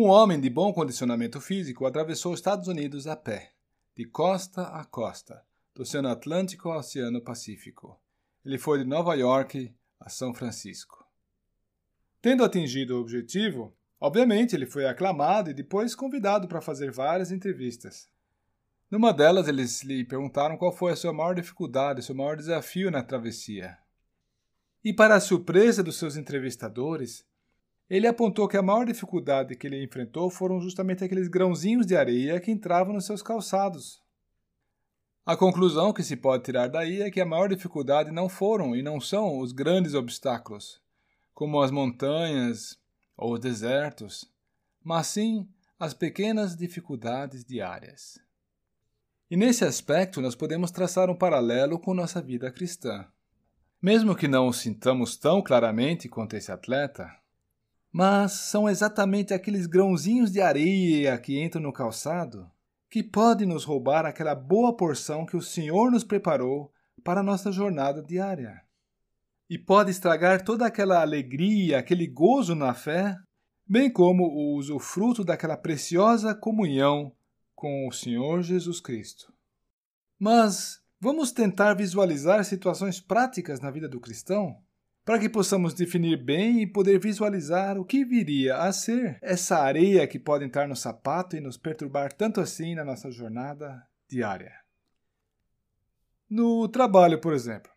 Um homem de bom condicionamento físico atravessou os Estados Unidos a pé, de costa a costa, do Oceano Atlântico ao Oceano Pacífico. Ele foi de Nova York a São Francisco. Tendo atingido o objetivo, obviamente ele foi aclamado e depois convidado para fazer várias entrevistas. Numa delas, eles lhe perguntaram qual foi a sua maior dificuldade, seu maior desafio na travessia. E, para a surpresa dos seus entrevistadores, ele apontou que a maior dificuldade que ele enfrentou foram justamente aqueles grãozinhos de areia que entravam nos seus calçados. A conclusão que se pode tirar daí é que a maior dificuldade não foram e não são os grandes obstáculos, como as montanhas ou os desertos, mas sim as pequenas dificuldades diárias. E nesse aspecto nós podemos traçar um paralelo com nossa vida cristã. Mesmo que não o sintamos tão claramente quanto esse atleta, mas são exatamente aqueles grãozinhos de areia que entram no calçado que podem nos roubar aquela boa porção que o Senhor nos preparou para a nossa jornada diária. E pode estragar toda aquela alegria, aquele gozo na fé, bem como o usufruto daquela preciosa comunhão com o Senhor Jesus Cristo. Mas vamos tentar visualizar situações práticas na vida do cristão? Para que possamos definir bem e poder visualizar o que viria a ser essa areia que pode entrar no sapato e nos perturbar tanto assim na nossa jornada diária. No trabalho, por exemplo.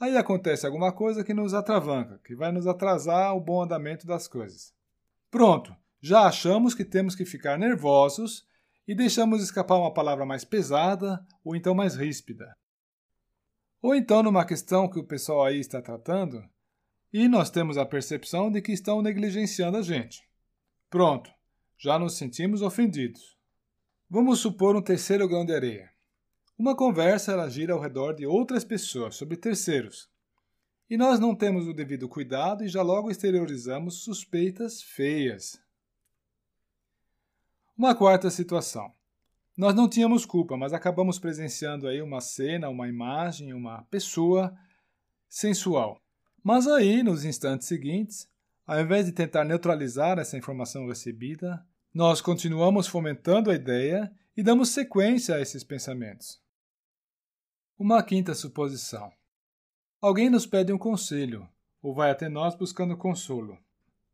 Aí acontece alguma coisa que nos atravanca, que vai nos atrasar o bom andamento das coisas. Pronto, já achamos que temos que ficar nervosos e deixamos escapar uma palavra mais pesada ou então mais ríspida. Ou então, numa questão que o pessoal aí está tratando, e nós temos a percepção de que estão negligenciando a gente. Pronto, já nos sentimos ofendidos. Vamos supor um terceiro grão de areia. Uma conversa ela gira ao redor de outras pessoas, sobre terceiros. E nós não temos o devido cuidado e já logo exteriorizamos suspeitas feias. Uma quarta situação. Nós não tínhamos culpa, mas acabamos presenciando aí uma cena, uma imagem, uma pessoa sensual. Mas aí, nos instantes seguintes, ao invés de tentar neutralizar essa informação recebida, nós continuamos fomentando a ideia e damos sequência a esses pensamentos. Uma quinta suposição. Alguém nos pede um conselho, ou vai até nós buscando consolo.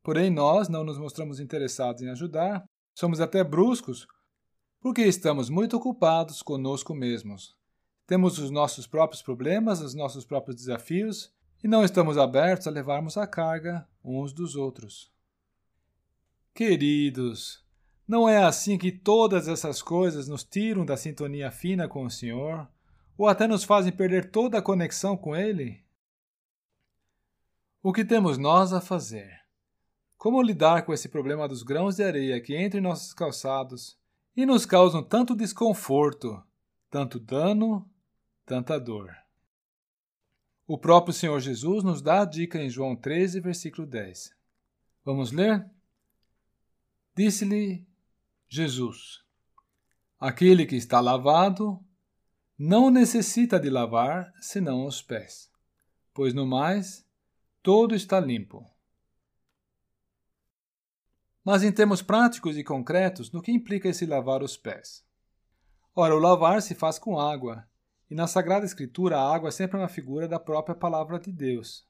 Porém, nós não nos mostramos interessados em ajudar, somos até bruscos, porque estamos muito ocupados conosco mesmos. Temos os nossos próprios problemas, os nossos próprios desafios e não estamos abertos a levarmos a carga uns dos outros. Queridos, não é assim que todas essas coisas nos tiram da sintonia fina com o Senhor, ou até nos fazem perder toda a conexão com Ele? O que temos nós a fazer? Como lidar com esse problema dos grãos de areia que entram em nossos calçados e nos causam tanto desconforto, tanto dano, tanta dor? O próprio Senhor Jesus nos dá a dica em João 13, versículo 10. Vamos ler? Disse-lhe Jesus: Aquele que está lavado não necessita de lavar senão os pés, pois no mais todo está limpo. Mas em termos práticos e concretos, no que implica esse lavar os pés? Ora, o lavar se faz com água, e na Sagrada Escritura, a água é sempre uma figura da própria palavra de Deus.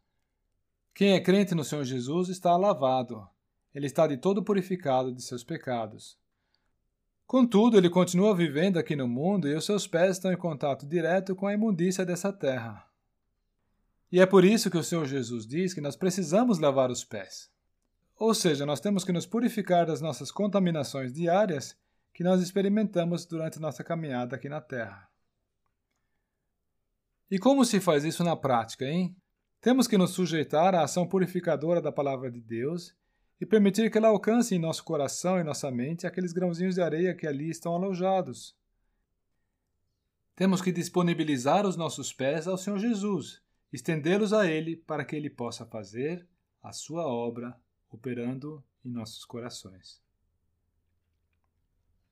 Quem é crente no Senhor Jesus está lavado. Ele está de todo purificado de seus pecados. Contudo, ele continua vivendo aqui no mundo e os seus pés estão em contato direto com a imundícia dessa terra. E é por isso que o Senhor Jesus diz que nós precisamos lavar os pés. Ou seja, nós temos que nos purificar das nossas contaminações diárias que nós experimentamos durante nossa caminhada aqui na terra. E como se faz isso na prática, hein? Temos que nos sujeitar à ação purificadora da palavra de Deus e permitir que ela alcance em nosso coração e nossa mente aqueles grãozinhos de areia que ali estão alojados. Temos que disponibilizar os nossos pés ao Senhor Jesus, estendê-los a Ele para que Ele possa fazer a sua obra operando em nossos corações.